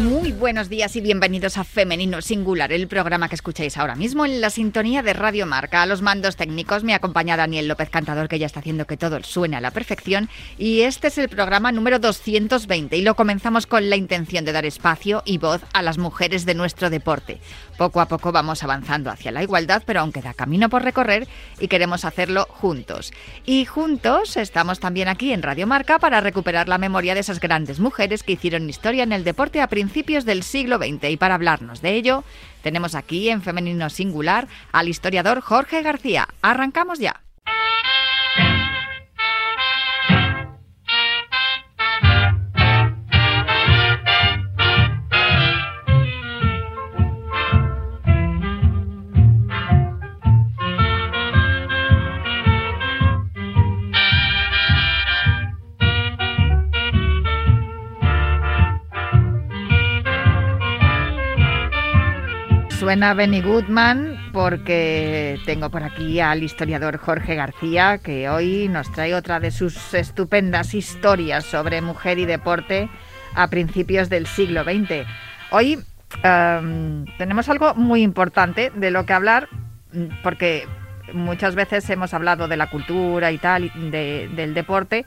Muy buenos días y bienvenidos a Femenino Singular, el programa que escucháis ahora mismo en la sintonía de Radio Marca. A los mandos técnicos me acompaña Daniel López Cantador, que ya está haciendo que todo suene a la perfección. Y este es el programa número 220 y lo comenzamos con la intención de dar espacio y voz a las mujeres de nuestro deporte. Poco a poco vamos avanzando hacia la igualdad, pero aún queda camino por recorrer y queremos hacerlo juntos. Y juntos estamos también aquí en Radio Marca para recuperar la memoria de esas grandes mujeres que hicieron historia en el deporte a principios del siglo XX. Y para hablarnos de ello, tenemos aquí en Femenino Singular al historiador Jorge García. Arrancamos ya. Suena Benny Goodman porque tengo por aquí al historiador Jorge García que hoy nos trae otra de sus estupendas historias sobre mujer y deporte a principios del siglo XX. Hoy em, tenemos algo muy importante de lo que hablar porque muchas veces hemos hablado de la cultura y tal, del deporte,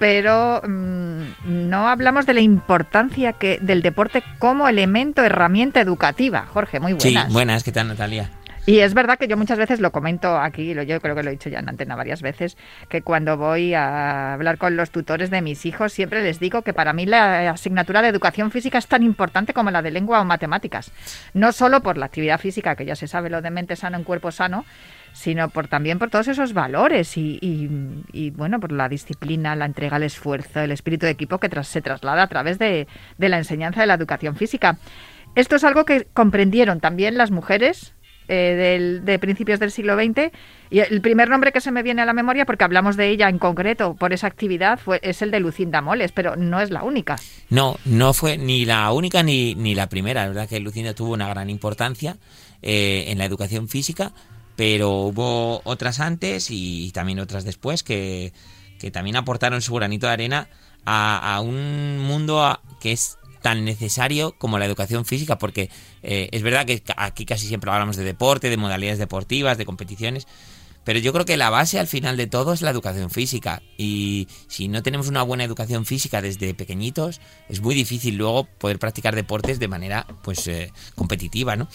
pero mm, no hablamos de la importancia que del deporte como elemento, herramienta educativa. Jorge, muy buenas. Sí, buenas, ¿qué tal Natalia? Y es verdad que yo muchas veces lo comento aquí, yo creo que lo he dicho ya en antena varias veces, que cuando voy a hablar con los tutores de mis hijos siempre les digo que para mí la asignatura de educación física es tan importante como la de lengua o matemáticas. No solo por la actividad física, que ya se sabe lo de mente sano en cuerpo sano, sino por también por todos esos valores y, bueno, por la disciplina, la entrega, el esfuerzo, el espíritu de equipo que se traslada a través de, la enseñanza de la educación física. Esto es algo que comprendieron también las mujeres eh, de principios del siglo XX. Y el primer nombre que se me viene a la memoria, porque hablamos de ella en concreto por esa actividad, fue, es el de Lucinda Moles, pero no es la única. No, no fue ni la única ni, ni la primera. La verdad que Lucinda tuvo una gran importancia eh, en la educación física pero hubo otras antes y también otras después que, también aportaron su granito de arena a, un mundo que es tan necesario como la educación física, porque eh, es verdad que aquí casi siempre hablamos de deporte, de modalidades deportivas, de competiciones, pero yo creo que la base al final de todo es la educación física. Y si no tenemos una buena educación física desde pequeñitos, es muy difícil luego poder practicar deportes de manera pues eh, competitiva, ¿no?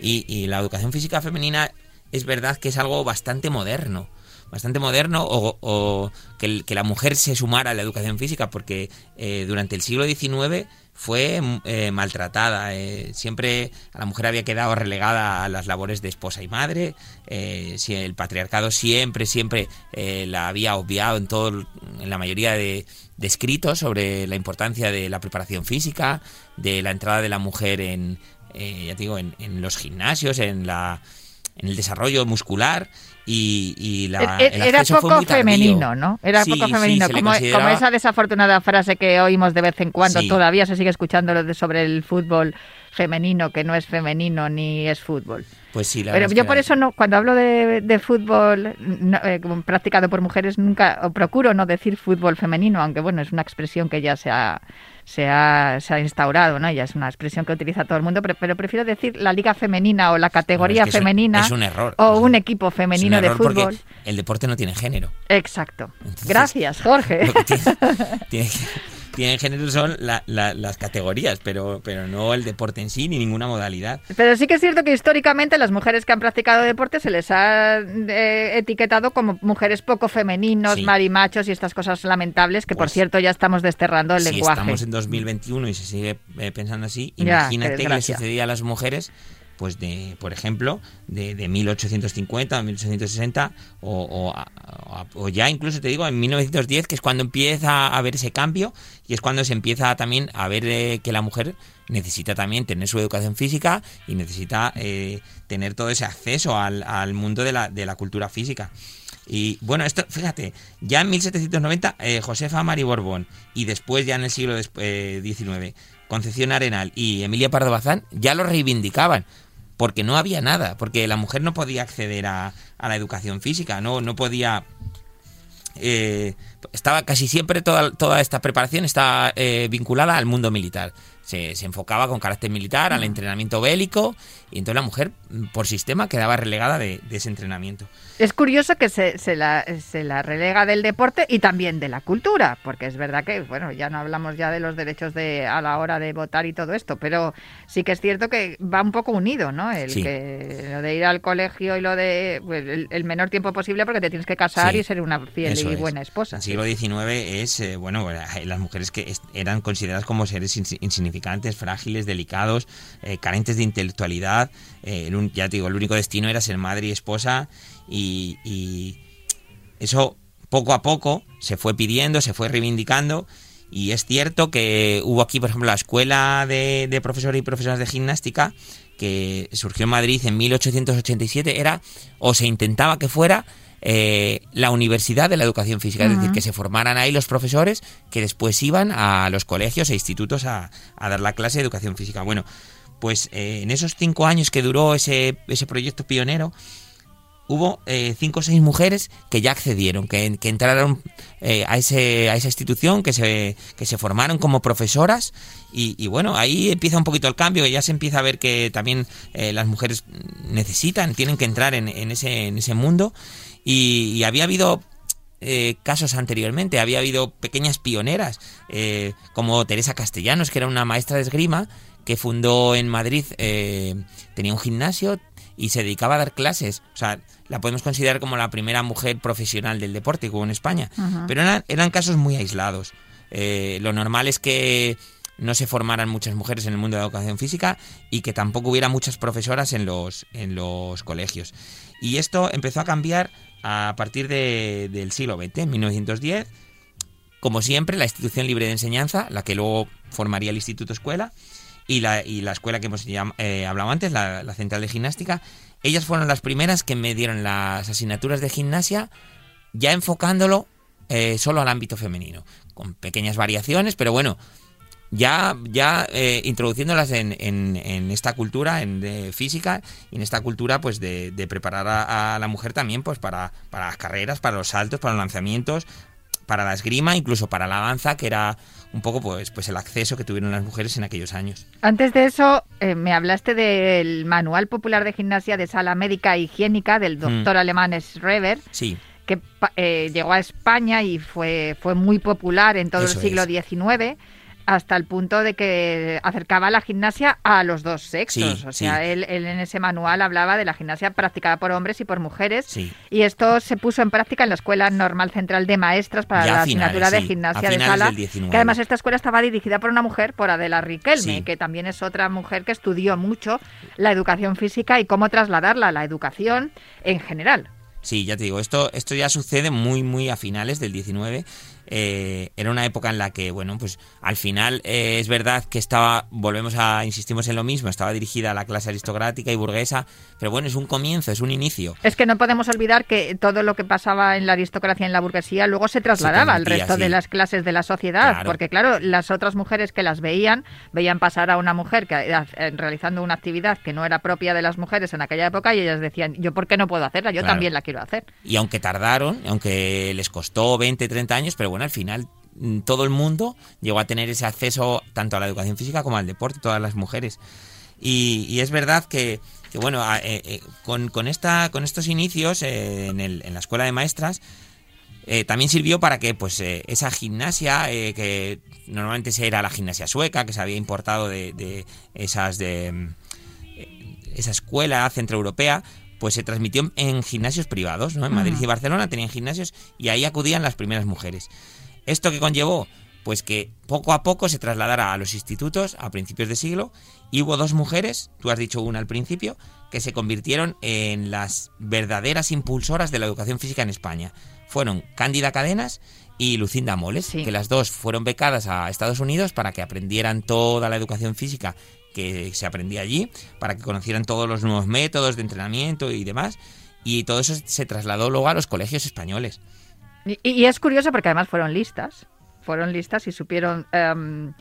Y, la educación física femenina es verdad que es algo bastante moderno bastante moderno o, que, la mujer se sumara a la educación física porque eh, durante el siglo XIX fue eh, maltratada. Eh, siempre a la mujer había quedado relegada a las labores de esposa y madre. si el patriarcado siempre, siempre la había obviado en todo, en la mayoría de, escritos sobre la importancia de la preparación física, de la entrada de la mujer en, ya digo, en los gimnasios, en la en el desarrollo muscular y, la, e-, e-, era poco femenino, ¿no? Era poco femenino, como, esa desafortunada frase que oímos de vez en cuando, todavía se sigue escuchando lo de sobre el fútbol femenino, que no es femenino ni es fútbol. Pues sí, la Pero yo por eso no, cuando hablo de, fútbol eh, practicado por mujeres, nunca o procuro no decir fútbol femenino, aunque bueno, es una expresión que ya se ha se ha, se ha instaurado, ¿no? Ya es una expresión que utiliza todo el mundo, pero, prefiero decir la liga femenina o la categoría femenina. Es un error. O un equipo femenino de fútbol. El deporte no tiene género. Exacto. Gracias, Jorge. tiene, tienen género son las categorías, pero, pero no el deporte en sí ni ninguna modalidad. Pero sí que es cierto que históricamente las mujeres que han practicado deporte se les ha eh, etiquetado como mujeres poco femeninos, marimachos y estas cosas lamentables que, por pues cierto, ya estamos desterrando el si lenguaje. estamos en 2021 y se sigue eh, pensando así, imagínate qué le sucedía a las mujeres pues de, por ejemplo, de, de 1850 a 1860 o, o, ya incluso te digo en 1910 que es cuando empieza a haber ese cambio y es cuando se empieza también a ver eh, que la mujer necesita también tener su educación física y necesita eh, tener todo ese acceso al, mundo de la, de la cultura física. Y bueno, esto, fíjate, ya en 1790 eh, Josefa Mari Borbón y después ya en el siglo XIX Concepción Arenal y Emilia Pardo Bazán ya lo reivindicaban porque no había nada, porque la mujer no podía acceder a, a la educación física, no, no podía eh, estaba casi siempre toda, toda esta preparación está eh, vinculada al mundo militar. Se, se, enfocaba con carácter militar al entrenamiento bélico y entonces la mujer por sistema quedaba relegada de, de ese entrenamiento. Es curioso que se, se, la, se, la, relega del deporte y también de la cultura, porque es verdad que, bueno, ya no hablamos ya de los derechos de a la hora de votar y todo esto, pero sí que es cierto que va un poco unido, ¿no? El Sí. que lo de ir al colegio y lo de pues, el, el, menor tiempo posible porque te tienes que casar Sí, y ser una fiel y es. buena esposa. El siglo XIX es, eh, bueno, las mujeres que eran consideradas como seres ins- insignificantes, frágiles, delicados, eh, carentes de intelectualidad. Eh, el ya te digo, el único destino era ser madre y esposa y, y eso poco a poco se fue pidiendo, se fue reivindicando. Y es cierto que hubo aquí, por ejemplo, la escuela de, de profesores y profesoras de gimnástica que surgió en Madrid en 1887. Era, o se intentaba que fuera, eh, la Universidad de la Educación Física. Es decir, que se formaran ahí los profesores que después iban a los colegios e institutos a, a dar la clase de Educación Física. Bueno, pues eh, en esos cinco años que duró ese, ese proyecto pionero, hubo eh, cinco o seis mujeres que ya accedieron, que, que entraron eh, a, ese, a esa institución, que se, que se formaron como profesoras y, y bueno, ahí empieza un poquito el cambio, ya se empieza a ver que también eh, las mujeres necesitan, tienen que entrar en, en ese, en ese mundo y, y había habido casos anteriormente. Había habido pequeñas pioneras, como Teresa Castellanos, que era una maestra de esgrima, que fundó en Madrid, eh, tenía un gimnasio y se dedicaba a dar clases. O sea, la podemos considerar como la primera mujer profesional del deporte que hubo en España. Pero eran, eran casos muy aislados. Eh, lo normal es que no se formaran muchas mujeres en el mundo de la educación física y que tampoco hubiera muchas profesoras en los, en los colegios. Y esto empezó a cambiar a partir de- del siglo XX, en 1910. Como siempre, la institución libre de enseñanza, la que luego formaría el Instituto Escuela, y la, y la escuela que hemos eh, hablado antes, la, la Central de Gimnástica, ellas fueron las primeras que me dieron las asignaturas de gimnasia, ya enfocándolo eh, solo al ámbito femenino, con pequeñas variaciones, pero bueno, ya, ya eh, introduciéndolas en, en- en esta cultura en, de física y en esta cultura pues de, de preparar a, a la mujer también pues para, para las carreras, para los saltos, para los lanzamientos, para la esgrima, incluso para la danza, que era un poco pues, pues el acceso que tuvieron las mujeres en aquellos años. Antes de eso, eh, me hablaste del Manual Popular de Gimnasia de Sala Médica e Higiénica del doctor alemán Schreber, Sí, que eh, llegó a España y fue, fue muy popular en todo Eso el siglo es. XIX, hasta el punto de que acercaba la gimnasia a los dos sexos. Sí, o sea, sí. él, él en ese manual hablaba de la gimnasia practicada por hombres y por mujeres. sí. Y esto se puso en práctica en la Escuela Normal Central de Maestras para Ya la finales, asignatura de gimnasia a de sala. del 19. Que además esta escuela estaba dirigida por una mujer, por Adela Riquelme, que también es otra mujer que estudió mucho la educación física y cómo trasladarla a la educación en general. Sí, ya te digo, esto, esto ya sucede muy, muy a finales del 19. Eh, era una época en la que, bueno, pues al final eh, es verdad que estaba, volvemos a, insistimos en lo mismo, estaba dirigida a la clase aristocrática y burguesa, pero bueno, es un comienzo, es un inicio. Es que no podemos olvidar que todo lo que pasaba en la aristocracia y en la burguesía luego se trasladaba al transmitía, resto de las clases de la sociedad, Claro. porque claro, las otras mujeres que las veían, veían pasar a una mujer que era, eh, realizando una actividad que no era propia de las mujeres en aquella época y ellas decían, yo por qué no puedo hacerla, yo Claro. también la quiero hacer. Y aunque tardaron, aunque les costó 20, 30 años, pero bueno, al final mm, todo el mundo llegó a tener ese acceso tanto a la educación física como al deporte, todas las mujeres. Y, es verdad que, bueno, eh, eh, con, con esta, con estos inicios eh, en, el- en la escuela de maestras, también sirvió para que pues esa gimnasia que normalmente era la gimnasia sueca que se había importado de, de esas de mm, esa escuela centroeuropea pues se transmitió en gimnasios privados ¿no? en Madrid y Barcelona tenían gimnasios y ahí acudían las primeras mujeres esto que conllevó pues que poco a poco se trasladara a los institutos a principios de siglo y hubo dos mujeres, tú has dicho una al principio, que se convirtieron en las verdaderas impulsoras de la educación física en España. Fueron Cándida Cadenas y Lucinda Moles, Sí. que las dos fueron becadas a Estados Unidos para que aprendieran toda la educación física que se aprendía allí, para que conocieran todos los nuevos métodos de entrenamiento y demás. Y todo eso se trasladó luego a los colegios españoles. Y, es curioso porque además fueron listas, fueron listas y supieron em,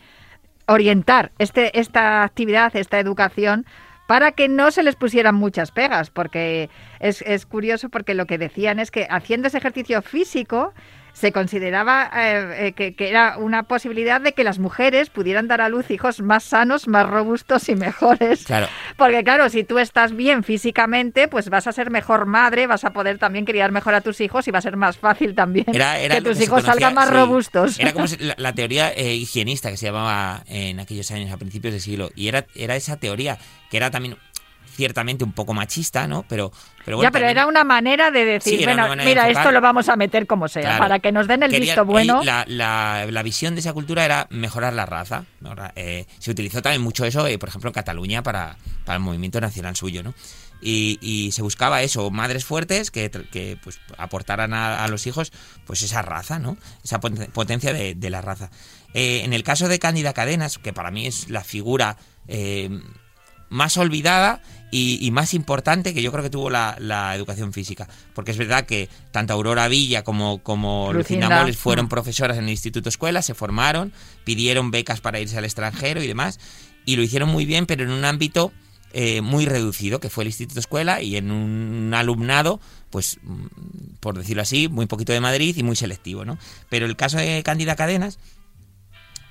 orientar este, esta actividad, esta educación para que no se les pusieran muchas pegas, porque es, es curioso porque lo que decían es que haciendo ese ejercicio físico, se consideraba eh, eh, que, era una posibilidad de que las mujeres pudieran dar a luz hijos más sanos, más robustos y mejores. Claro. Porque claro, si tú estás bien físicamente, pues vas a ser mejor madre, vas a poder también criar mejor a tus hijos y va a ser más fácil también que tus hijos salgan más robustos. Era como la, teoría eh, higienista que se llamaba en aquellos años, a principios del siglo, y era, era esa teoría que era también ciertamente un poco machista, ¿no? Pero, pero bueno, Ya, pero era una manera de decir, bueno, mira, esto lo vamos a meter como sea, para que nos den el visto bueno. La, la, visión de esa cultura era mejorar la raza. Eh, se utilizó también mucho eso, eh, por ejemplo, en Cataluña para, para el movimiento nacional suyo, ¿no? Y, y, se buscaba eso, madres fuertes que, que pues, aportaran a, los hijos pues esa raza, ¿no? Esa potencia de, de la raza. Eh, en el caso de Cándida Cadenas, que para mí es la figura más olvidada y, más importante que yo creo que tuvo la, educación física. Porque es verdad que tanto Aurora Villa como, como Lucinda Moles fueron profesoras en el Instituto Escuela, se formaron, pidieron becas para irse al extranjero y demás, y lo hicieron muy bien, pero en un ámbito eh, muy reducido, que fue el Instituto Escuela, y en un alumnado, pues, mm, por decirlo así, muy poquito de Madrid y muy selectivo, ¿no? Pero el caso de Cándida Cadenas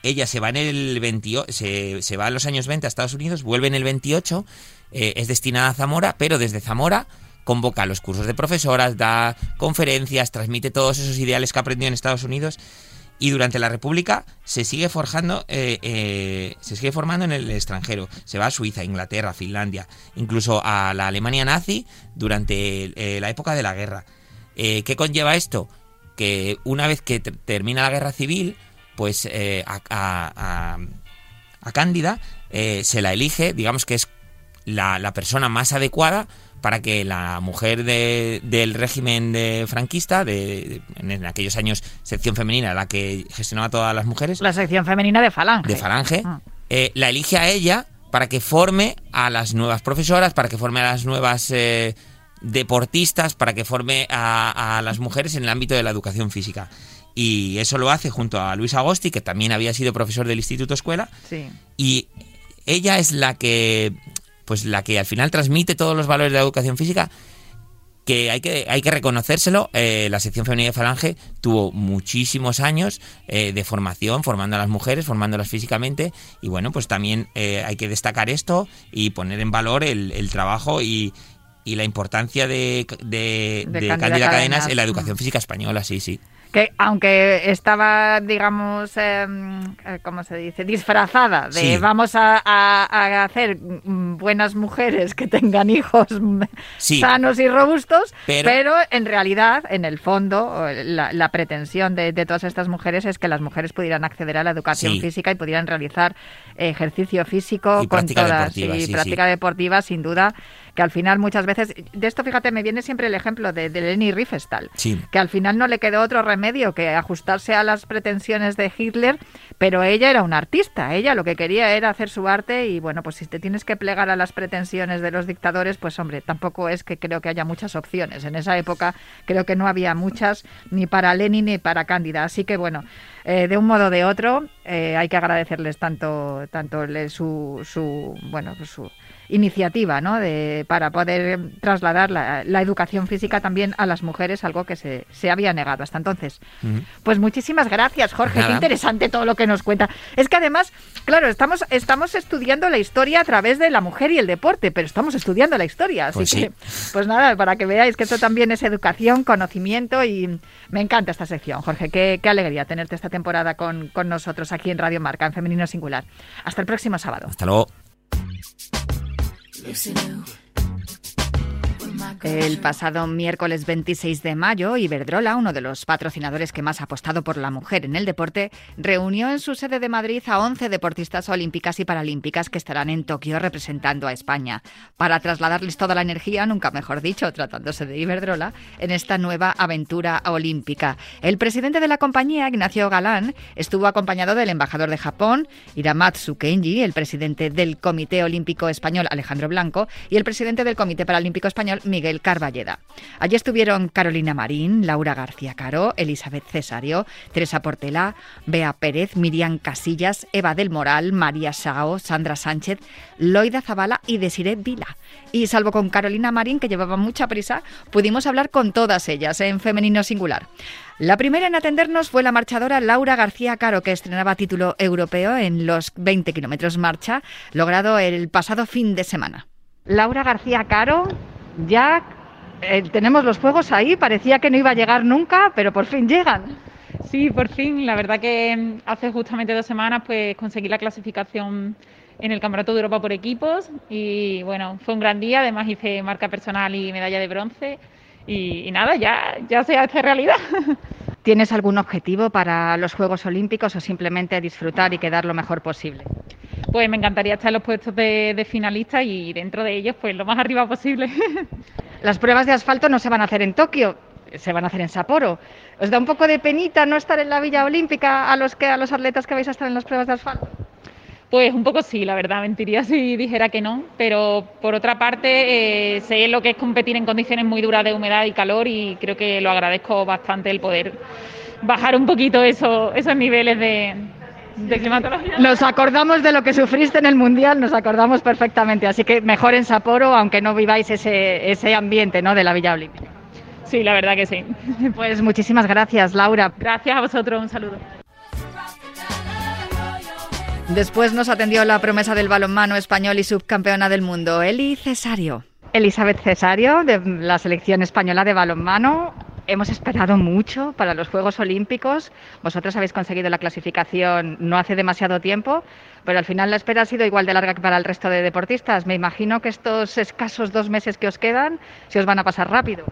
ella se va en el 28, se, se va en los años 20 a Estados Unidos, vuelve en el 28, eh, es destinada a Zamora, pero desde Zamora convoca los cursos de profesoras, da conferencias, transmite todos esos ideales que aprendió en Estados Unidos y durante la República se sigue forjando, eh, eh, se sigue formando en el extranjero. Se va a Suiza, Inglaterra, Finlandia, incluso a la Alemania nazi durante la época de la guerra. ¿Qué conlleva esto? Que una vez que termina la guerra civil, pues eh, a, Cándida eh, se la elige, digamos que es la, persona más adecuada para que la mujer del régimen de franquista, de, en, aquellos años sección femenina, la que gestionaba todas las mujeres. La sección femenina de Falange. De Falange. Ah. Eh, la elige a ella para que forme a las nuevas profesoras, para que forme a las nuevas deportistas, para que forme a, a las mujeres en el ámbito de la educación física y eso lo hace junto a Luis Agosti, que también había sido profesor del Instituto Escuela. Y ella es la que, pues la que al final transmite todos los valores de la educación física que hay que, hay que reconocérselo, eh, la sección femenina de Falange tuvo muchísimos años eh, de formación, formando a las mujeres, formándolas físicamente, y bueno, pues también eh, hay que destacar esto y poner en valor el, trabajo y, la importancia de, de, Cándida Cadenas en la educación física española, sí, sí que aunque estaba, digamos, em, eh, ¿cómo se dice? Disfrazada de vamos a, hacer buenas mujeres que tengan hijos sanos y robustos, pero, en realidad, en el fondo, la, pretensión de, todas estas mujeres es que las mujeres pudieran acceder a la educación física y pudieran realizar ejercicio físico con todas y práctica deportiva, sin duda que al final muchas veces, de esto fíjate, me viene siempre el ejemplo de, de Leni Riefenstahl, que al final no le quedó otro remedio que ajustarse a las pretensiones de Hitler, pero ella era una artista, ella lo que quería era hacer su arte y bueno, pues si te tienes que plegar a las pretensiones de los dictadores, pues hombre, tampoco es que creo que haya muchas opciones. En esa época creo que no había muchas ni para Lenin ni para Cándida, así que bueno, eh, de un modo o de otro eh, hay que agradecerles tanto tanto su, su bueno su iniciativa ¿no? de, para poder trasladar la, educación física también a las mujeres, algo que se, se había negado hasta entonces. Pues muchísimas gracias, Jorge. Qué interesante todo lo que nos cuenta. Es que además, claro, estamos, estamos estudiando la historia a través de la mujer y el deporte, pero estamos estudiando la historia. Así pues que, pues nada, para que veáis que esto también es educación, conocimiento y me encanta esta sección, Jorge. Qué, qué alegría tenerte esta temporada con, con nosotros aquí en Radio Marca, en Femenino Singular. Hasta el próximo sábado. Hasta luego. You see now. El pasado miércoles 26 de mayo, Iberdrola, uno de los patrocinadores que más ha apostado por la mujer en el deporte, reunió en su sede de Madrid a 11 deportistas olímpicas y paralímpicas que estarán en Tokio representando a España, para trasladarles toda la energía, nunca mejor dicho, tratándose de Iberdrola, en esta nueva aventura olímpica. El presidente de la compañía, Ignacio Galán, estuvo acompañado del embajador de Japón, Iramatsu Kenji, el presidente del Comité Olímpico Español, Alejandro Blanco, y el presidente del Comité Paralímpico Español, Miguel Carballeda. Allí estuvieron Carolina Marín, Laura García Caro, Elizabeth Cesario, Teresa Portela, Bea Pérez, Miriam Casillas, Eva del Moral, María Sao, Sandra Sánchez, Loida Zabala y Desiree Vila. Y salvo con Carolina Marín, que llevaba mucha prisa, pudimos hablar con todas ellas en femenino singular. La primera en atendernos fue la marchadora Laura García Caro, que estrenaba título europeo en los 20 kilómetros marcha, logrado el pasado fin de semana. Laura García Caro, ya eh, tenemos los juegos ahí, parecía que no iba a llegar nunca, pero por fin llegan. Sí, por fin. La verdad que hace justamente dos semanas pues conseguí la clasificación en el Campeonato de Europa por equipos y bueno, fue un gran día, además hice marca personal y medalla de bronce y, nada, ya, ya se hace realidad. ¿Tienes algún objetivo para los Juegos Olímpicos o simplemente disfrutar y quedar lo mejor posible? Pues me encantaría estar en los puestos de, de finalista y dentro de ellos pues lo más arriba posible. Las pruebas de asfalto no se van a hacer en Tokio, se van a hacer en Sapporo. ¿Os da un poco de penita no estar en la Villa Olímpica a los que a los atletas que vais a estar en las pruebas de asfalto? Pues un poco sí, la verdad, mentiría si dijera que no, pero por otra parte eh, sé lo que es competir en condiciones muy duras de humedad y calor y creo que lo agradezco bastante el poder bajar un poquito eso, esos niveles de, climatología. Nos acordamos de lo que sufriste en el Mundial, nos acordamos perfectamente, así que mejor en Sapporo, aunque no viváis ese, ese ambiente ¿no? de la Villa Olímpica. Sí, la verdad que sí. Pues muchísimas gracias, Laura. Gracias a vosotros, un saludo. Después nos atendió la promesa del balonmano español y subcampeona del mundo, Eli Cesario. Elizabeth Cesario, de la selección española de balonmano. Hemos esperado mucho para los Juegos Olímpicos. Vosotros habéis conseguido la clasificación no hace demasiado tiempo, pero al final la espera ha sido igual de larga que para el resto de deportistas. Me imagino que estos escasos dos meses que os quedan se os van a pasar rápido.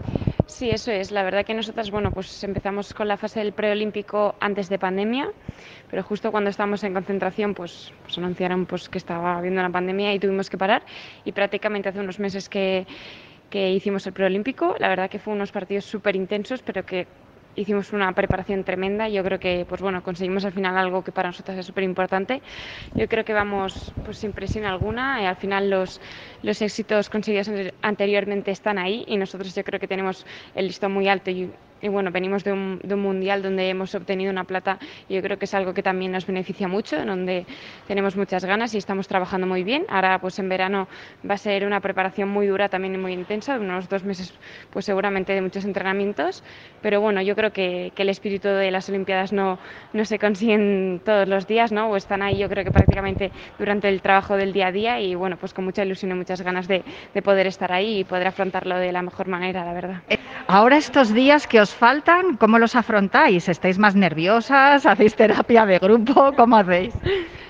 Sí, eso es. La verdad que nosotras, bueno, pues empezamos con la fase del preolímpico antes de pandemia, pero justo cuando estábamos en concentración, pues, pues anunciaron pues, que estaba habiendo una pandemia y tuvimos que parar. Y prácticamente hace unos meses que, que hicimos el preolímpico, la verdad que fue unos partidos súper intensos, pero que hicimos una preparación tremenda. Yo creo que, pues bueno, conseguimos al final algo que para nosotros es súper importante. Yo creo que vamos pues sin presión alguna. Y al final los, los éxitos conseguidos anteriormente están ahí y nosotros yo creo que tenemos el listón muy alto y y bueno, venimos de un, mundial donde hemos obtenido una plata y yo creo que es algo que también nos beneficia mucho, donde tenemos muchas ganas y estamos trabajando muy bien. Ahora pues en verano va a ser una preparación muy dura también y muy intensa, unos dos meses pues seguramente de muchos entrenamientos, pero bueno, yo creo que, el espíritu de las Olimpiadas no, no se consiguen todos los días, ¿no? O están ahí yo creo que prácticamente durante el trabajo del día a día y bueno, pues con mucha ilusión y muchas ganas de, de poder estar ahí y poder afrontarlo de la mejor manera, la verdad. Ahora estos días que os faltan, ¿cómo los afrontáis? ¿Estáis más nerviosas? ¿Hacéis terapia de grupo? ¿Cómo hacéis?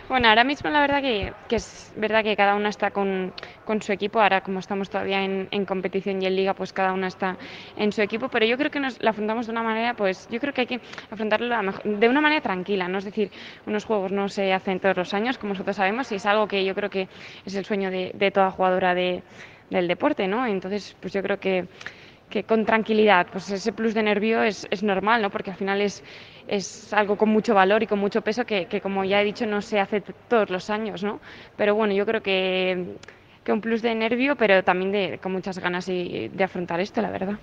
Bueno, ahora mismo la verdad que, es verdad que cada una está con, con, su equipo. Ahora como estamos todavía en, en, competición y en liga, pues cada una está en su equipo. Pero yo creo que nos la afrontamos de una manera, pues yo creo que hay que afrontarlo de una manera tranquila. ¿no? Es decir, unos juegos no se hacen todos los años, como nosotros sabemos, y es algo que yo creo que es el sueño de, de toda jugadora de, del deporte. ¿no? Entonces, pues yo creo que que con tranquilidad, pues ese plus de nervio es, es normal, ¿no? Porque al final es, es algo con mucho valor y con mucho peso que, que, como ya he dicho, no se hace todos los años, ¿no? Pero bueno, yo creo que, que un plus de nervio, pero también de, con muchas ganas de afrontar esto, la verdad.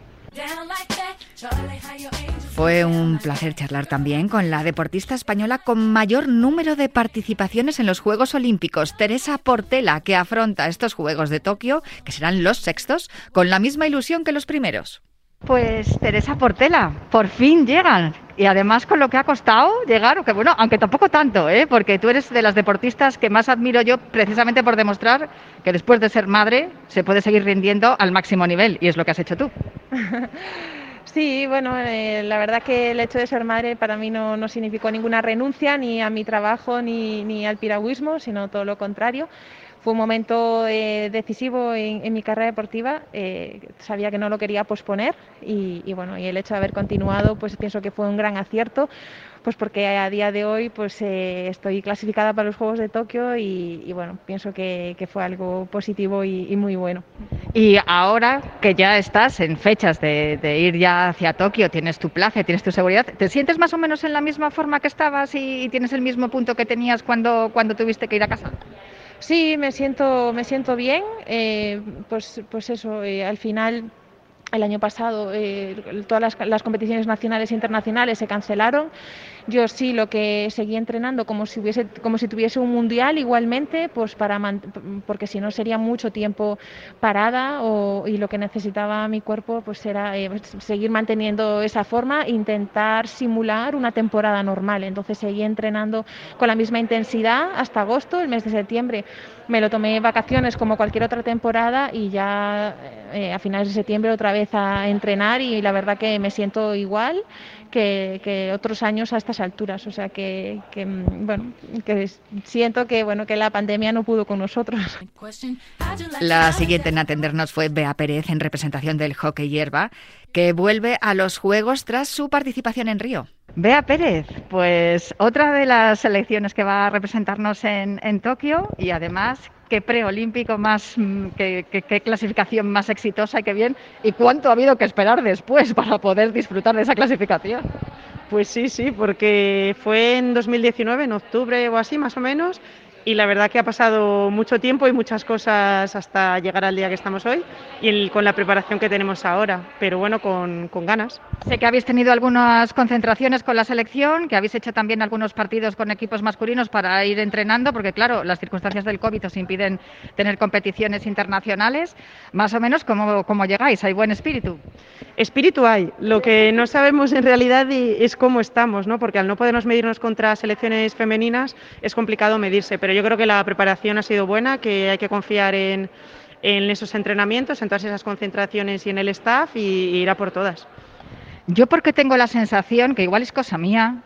Fue un placer charlar también con la deportista española con mayor número de participaciones en los Juegos Olímpicos, Teresa Portela, que afronta estos Juegos de Tokio, que serán los sextos, con la misma ilusión que los primeros. Pues Teresa Portela, por fin llegan. Y además con lo que ha costado llegar, que bueno, aunque tampoco tanto, ¿eh? porque tú eres de las deportistas que más admiro yo precisamente por demostrar que después de ser madre se puede seguir rindiendo al máximo nivel, y es lo que has hecho tú. Sí, bueno, eh, la verdad que el hecho de ser madre para mí no, no significó ninguna renuncia ni a mi trabajo ni, ni, al piragüismo, sino todo lo contrario. Fue un momento eh, decisivo en, en, mi carrera deportiva, eh, sabía que no lo quería posponer y, y, bueno, y el hecho de haber continuado, pues pienso que fue un gran acierto pues porque a día de hoy pues eh, estoy clasificada para los Juegos de Tokio y, y bueno, pienso que, que, fue algo positivo y, y, muy bueno. Y ahora que ya estás en fechas de, de, ir ya hacia Tokio, tienes tu plaza, tienes tu seguridad, ¿te sientes más o menos en la misma forma que estabas y, tienes el mismo punto que tenías cuando, cuando tuviste que ir a casa? Sí, me siento, me siento bien. Eh, pues, pues eso, eh, al final el año pasado eh, todas las, competiciones nacionales e internacionales se cancelaron. Yo sí lo que seguí entrenando como si hubiese como si tuviese un mundial igualmente, pues para porque si no sería mucho tiempo parada y lo que necesitaba mi cuerpo pues era eh, seguir manteniendo esa forma, intentar simular una temporada normal. Entonces seguí entrenando con la misma intensidad hasta agosto, el mes de septiembre me lo tomé vacaciones como cualquier otra temporada y ya eh, a finales de septiembre otra vez a entrenar y la verdad que me siento igual que, otros años a estas alturas. O sea que, mm, bueno, que siento que bueno que la pandemia no pudo con nosotros. La siguiente en atendernos fue Bea Pérez en representación del hockey hierba, que vuelve a los Juegos tras su participación en Río. Bea Pérez, pues otra de las selecciones que va a representarnos en, en Tokio y además qué preolímpico más, mm, qué, qué, clasificación más exitosa y qué bien, y cuánto ha habido que esperar después para poder disfrutar de esa clasificación. Pues sí, sí, porque fue en 2019, en octubre o así más o menos, y la verdad que ha pasado mucho tiempo y muchas cosas hasta llegar al día que estamos hoy y con la preparación que tenemos ahora, pero bueno, con, con, ganas. Sé que habéis tenido algunas concentraciones con la selección, que habéis hecho también algunos partidos con equipos masculinos para ir entrenando, porque claro, las circunstancias del COVID os impiden tener competiciones internacionales. Más o menos, ¿cómo, cómo llegáis? ¿Hay buen espíritu? Espíritu hay. Lo que no sabemos en realidad es cómo estamos, ¿no? porque al no podernos medirnos contra selecciones femeninas es complicado medirse, pero yo creo que la preparación ha sido buena, que hay que confiar en, esos entrenamientos, en todas esas concentraciones y en el staff y, ir a por todas. Yo porque tengo la sensación, que igual es cosa mía,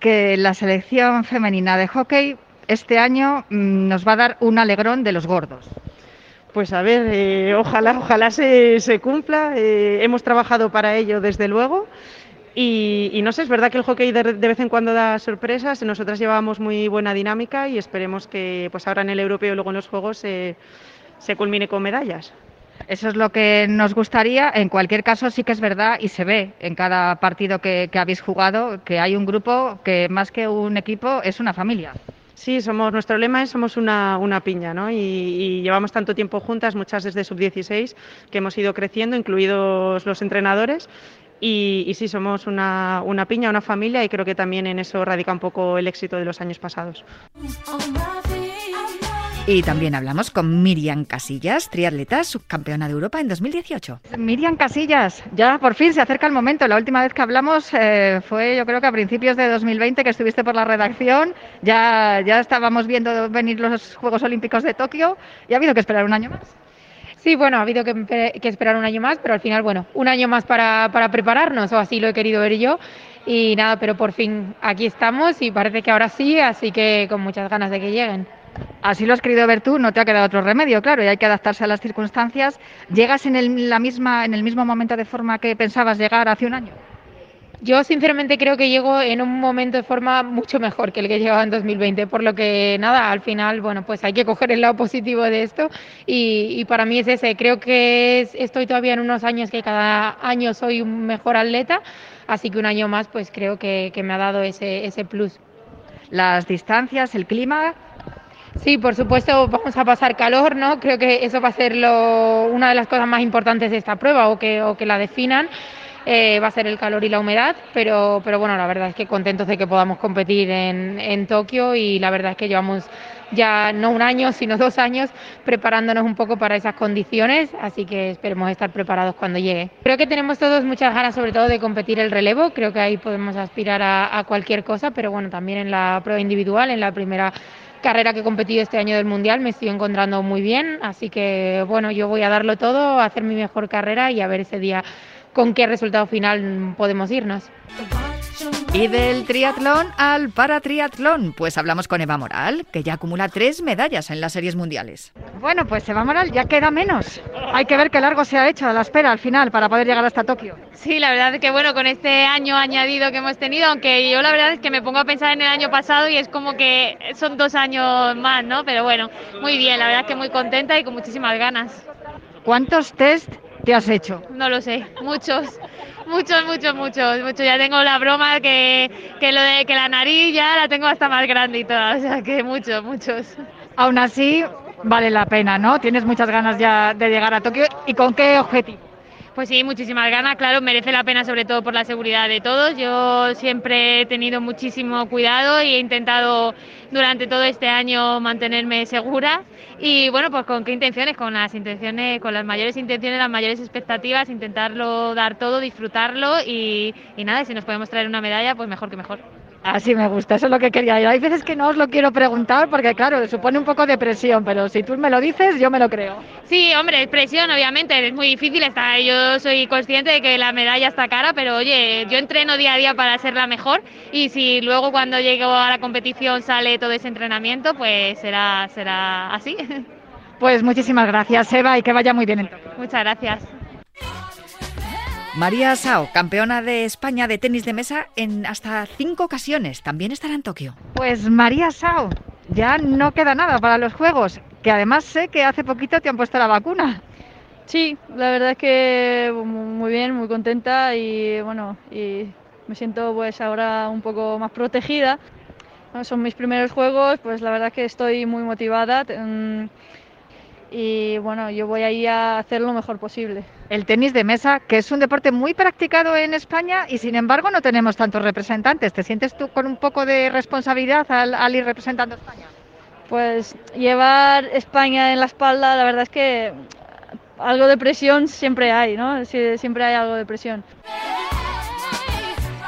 que la selección femenina de hockey este año mm, nos va a dar un alegrón de los gordos. Pues a ver, eh, ojalá, ojalá se, se cumpla. Eh, hemos trabajado para ello, desde luego. Y, no sé, es verdad que el hockey de, vez en cuando da sorpresas. Nosotras llevamos muy buena dinámica y esperemos que pues ahora en el europeo y luego en los juegos se, culmine con medallas. Eso es lo que nos gustaría. En cualquier caso, sí que es verdad y se ve en cada partido que, habéis jugado que hay un grupo que más que un equipo es una familia. Sí, somos, nuestro lema es somos una, piña, ¿no? Y, y, llevamos tanto tiempo juntas, muchas desde sub-16, que hemos ido creciendo, incluidos los entrenadores, y, sí, somos una, una piña, una familia y creo que también en eso radica un poco el éxito de los años pasados. Y también hablamos con Miriam Casillas, triatleta, subcampeona de Europa en 2018. Miriam Casillas, ya por fin se acerca el momento. La última vez que hablamos eh, fue yo creo que a principios de 2020 que estuviste por la redacción. Ya, ya estábamos viendo venir los Juegos Olímpicos de Tokio y ha habido que esperar un año más. Sí, bueno, ha habido que, esperar un año más, pero al final, bueno, un año más para, para prepararnos, o así lo he querido ver yo. Y nada, pero por fin aquí estamos y parece que ahora sí, así que con muchas ganas de que lleguen. Así lo has querido ver tú, no te ha quedado otro remedio, claro, y hay que adaptarse a las circunstancias. ¿Llegas en el, la misma, en el mismo momento de forma que pensabas llegar hace un año? Yo sinceramente creo que llego en un momento de forma mucho mejor que el que llegaba en 2020, por lo que nada, al final, bueno, pues hay que coger el lado positivo de esto y, para mí es ese, creo que estoy todavía en unos años que cada año soy un mejor atleta, así que un año más pues creo que, me ha dado ese, ese plus. Las distancias, el clima, Sí, por supuesto vamos a pasar calor, ¿no? Creo que eso va a ser lo, una de las cosas más importantes de esta prueba o que, o que la definan. Eh, va a ser el calor y la humedad, pero, pero bueno, la verdad es que contentos de que podamos competir en, en Tokio y la verdad es que llevamos ya no un año, sino dos años preparándonos un poco para esas condiciones, así que esperemos estar preparados cuando llegue. Creo que tenemos todos muchas ganas, sobre todo, de competir el relevo, creo que ahí podemos aspirar a, a cualquier cosa, pero bueno, también en la prueba individual, en la primera carrera que he competido este año del Mundial me estoy encontrando muy bien, así que bueno, yo voy a darlo todo, a hacer mi mejor carrera y a ver ese día con qué resultado final podemos irnos. Y del triatlón al paratriatlón, pues hablamos con Eva Moral, que ya acumula tres medallas en las series mundiales. Bueno, pues Eva Moral ya queda menos. Hay que ver qué largo se ha hecho a la espera al final para poder llegar hasta Tokio. Sí, la verdad es que bueno, con este año añadido que hemos tenido, aunque yo la verdad es que me pongo a pensar en el año pasado y es como que son dos años más, ¿no? Pero bueno, muy bien, la verdad es que muy contenta y con muchísimas ganas. ¿Cuántos test te has hecho? No lo sé, muchos, muchos, muchos, muchos, muchos. Ya tengo la broma que, que lo de que la nariz ya la tengo hasta más grande y toda, o sea que muchos, muchos. Aún así, vale la pena, ¿no? Tienes muchas ganas ya de llegar a Tokio. ¿Y con qué objetivo? Pues sí, muchísimas ganas, claro, merece la pena sobre todo por la seguridad de todos. Yo siempre he tenido muchísimo cuidado y he intentado durante todo este año mantenerme segura. Y bueno, pues con qué intenciones, con las intenciones, con las mayores intenciones, las mayores expectativas, intentarlo dar todo, disfrutarlo y, y nada, si nos podemos traer una medalla, pues mejor que mejor. Así me gusta, eso es lo que quería. Hay veces que no os lo quiero preguntar porque, claro, supone un poco de presión, pero si tú me lo dices, yo me lo creo. Sí, hombre, es presión, obviamente, es muy difícil. Está, yo soy consciente de que la medalla está cara, pero oye, yo entreno día a día para ser la mejor y si luego cuando llego a la competición sale todo ese entrenamiento, pues será, será así. Pues muchísimas gracias, Eva, y que vaya muy bien en Tokio. Muchas gracias. María Sao, campeona de España de tenis de mesa en hasta cinco ocasiones, también estará en Tokio. Pues María Sao, ya no queda nada para los Juegos, que además sé que hace poquito te han puesto la vacuna. Sí, la verdad es que muy bien, muy contenta y bueno, y me siento pues ahora un poco más protegida. Son mis primeros juegos, pues la verdad es que estoy muy motivada y bueno, yo voy ahí a hacer lo mejor posible. El tenis de mesa, que es un deporte muy practicado en España y sin embargo no tenemos tantos representantes. ¿Te sientes tú con un poco de responsabilidad al, ir representando a España? Pues llevar España en la espalda, la verdad es que algo de presión siempre hay, ¿no? siempre hay algo de presión.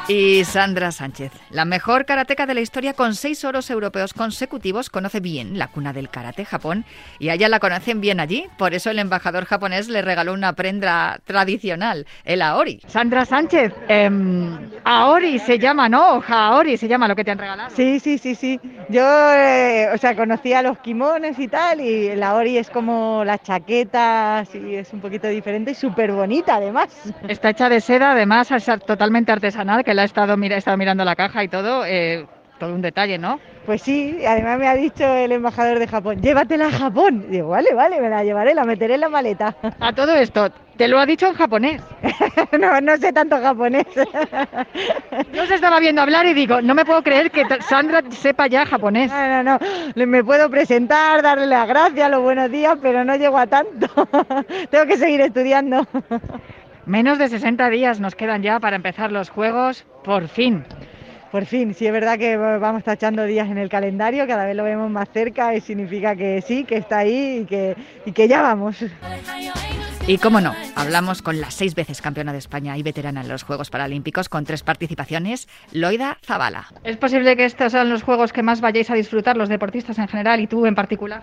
Y Sandra Sánchez, la mejor karateca de la historia con seis oros europeos consecutivos, conoce bien la cuna del karate Japón y a ella la conocen bien allí. Por eso el embajador japonés le regaló una prenda tradicional, el Aori. Sandra Sánchez, em, Aori se llama, ¿no? Aori se llama lo que te han regalado. Sí, sí, sí, sí. Yo, eh, o sea, conocía los kimones y tal y el Aori es como la chaqueta, sí, es un poquito diferente y súper bonita además. Está hecha de seda, además es totalmente artesanal, que ha estado, mira, estado mirando la caja y todo, eh, todo un detalle, ¿no? Pues sí, además me ha dicho el embajador de Japón, llévatela a Japón. digo, vale, vale, me la llevaré, la meteré en la maleta. A todo esto, te lo ha dicho en japonés. no, no sé tanto japonés. Yo se estaba viendo hablar y digo, no me puedo creer que Sandra sepa ya japonés. No, no, no. Me puedo presentar, darle las gracias, los buenos días, pero no llego a tanto. Tengo que seguir estudiando. Menos de 60 días nos quedan ya para empezar los juegos, por fin. Por fin, sí es verdad que vamos tachando días en el calendario, cada vez lo vemos más cerca y significa que sí, que está ahí y que, y que ya vamos. Y cómo no, hablamos con la seis veces campeona de España y veterana en los Juegos Paralímpicos con tres participaciones, Loida Zavala. ¿Es posible que estos sean los juegos que más vayáis a disfrutar los deportistas en general y tú en particular?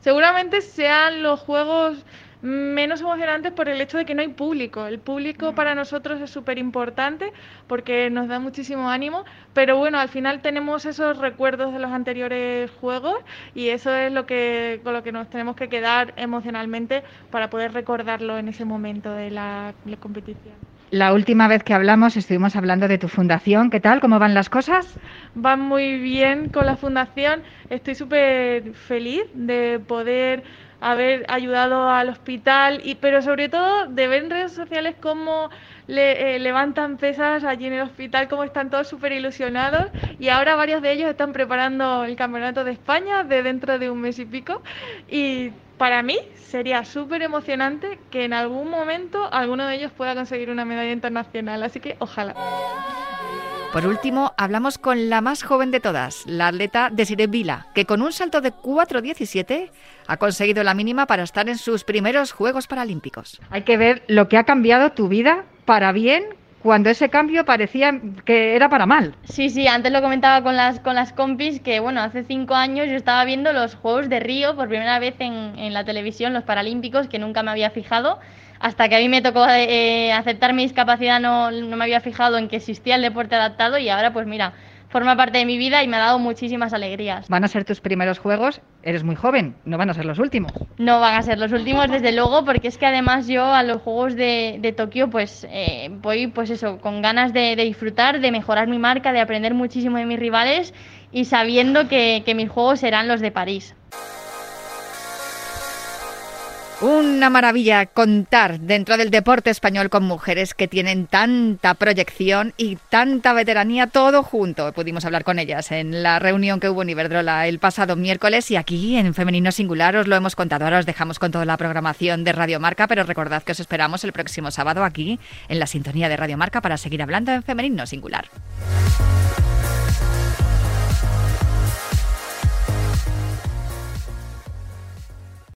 Seguramente sean los juegos menos emocionantes por el hecho de que no hay público. El público para nosotros es súper importante porque nos da muchísimo ánimo, pero bueno, al final tenemos esos recuerdos de los anteriores juegos y eso es lo que con lo que nos tenemos que quedar emocionalmente para poder recordarlo en ese momento de la, competición. La última vez que hablamos estuvimos hablando de tu fundación. ¿Qué tal? ¿Cómo van las cosas? Van muy bien con la fundación. Estoy súper feliz de poder haber ayudado al hospital, y, pero sobre todo de ver en redes sociales cómo le, eh, levantan pesas allí en el hospital, cómo están todos súper ilusionados y ahora varios de ellos están preparando el Campeonato de España de dentro de un mes y pico. Y para mí sería súper emocionante que en algún momento alguno de ellos pueda conseguir una medalla internacional, así que ojalá. Por último, hablamos con la más joven de todas, la atleta Desiree Vila, que con un salto de 4.17 ha conseguido la mínima para estar en sus primeros Juegos Paralímpicos. Hay que ver lo que ha cambiado tu vida para bien cuando ese cambio parecía que era para mal. Sí, sí, antes lo comentaba con las, con las compis que, bueno, hace cinco años yo estaba viendo los Juegos de Río por primera vez en, en la televisión, los Paralímpicos, que nunca me había fijado hasta que a mí me tocó eh, aceptar mi discapacidad no, no me había fijado en que existía el deporte adaptado y ahora pues mira, forma parte de mi vida y me ha dado muchísimas alegrías. Van a ser tus primeros juegos, eres muy joven, no van a ser los últimos. No van a ser los últimos desde luego, porque es que además yo a los Juegos de, de Tokio pues eh, voy pues eso, con ganas de, disfrutar, de mejorar mi marca, de aprender muchísimo de mis rivales y sabiendo que, que mis juegos serán los de París. Una maravilla contar dentro del deporte español con mujeres que tienen tanta proyección y tanta veteranía todo junto. Pudimos hablar con ellas en la reunión que hubo en Iberdrola el pasado miércoles y aquí en Femenino Singular os lo hemos contado. Ahora os dejamos con toda la programación de Radio Marca, pero recordad que os esperamos el próximo sábado aquí en la sintonía de Radio Marca para seguir hablando en Femenino Singular.